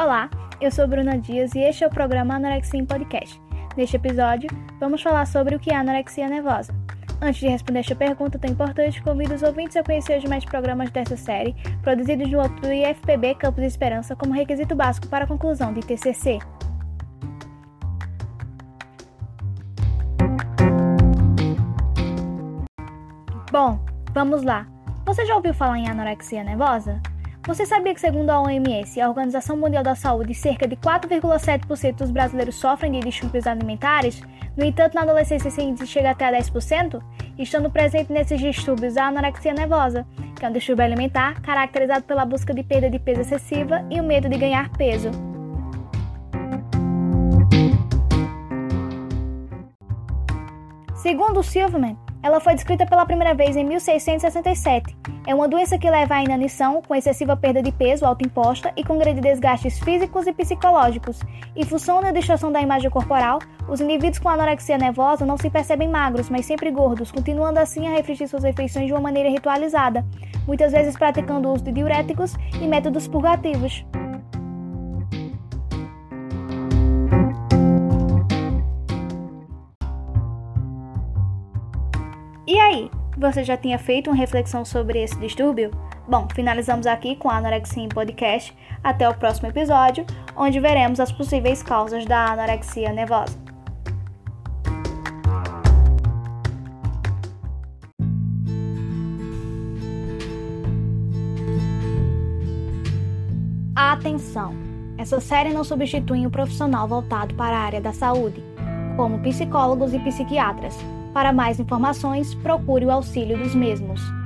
Olá, eu sou Bruna Dias e este é o programa Anorexia em Podcast. Neste episódio, vamos falar sobre o que é anorexia nervosa. Antes de responder esta pergunta tão importante, convido os ouvintes a conhecer os demais programas desta série, produzidos no âmbito do IFPB Campus Esperança como requisito básico para a conclusão de TCC. Bom, vamos lá. Você já ouviu falar em anorexia nervosa? Você sabia que, segundo a OMS, a Organização Mundial da Saúde, cerca de 4,7% dos brasileiros sofrem de distúrbios alimentares? No entanto, na adolescência esse índice chega até a 10%? Estando presente nesses distúrbios a anorexia nervosa, que é um distúrbio alimentar caracterizado pela busca de perda de peso excessiva e o medo de ganhar peso. Segundo Silverman, ela foi descrita pela primeira vez em 1667. É uma doença que leva à inanição, com excessiva perda de peso autoimposta e com grandes desgastes físicos e psicológicos. Em função da distorção da imagem corporal, os indivíduos com anorexia nervosa não se percebem magros, mas sempre gordos, continuando assim a refletir suas refeições de uma maneira ritualizada, muitas vezes praticando o uso de diuréticos e métodos purgativos. E aí, você já tinha feito uma reflexão sobre esse distúrbio? Bom, finalizamos aqui com a Anorexia em Podcast. Até o próximo episódio, onde veremos as possíveis causas da anorexia nervosa. Atenção! Essa série não substitui um profissional voltado para a área da saúde, como psicólogos e psiquiatras para mais informações, procure o auxílio dos mesmos.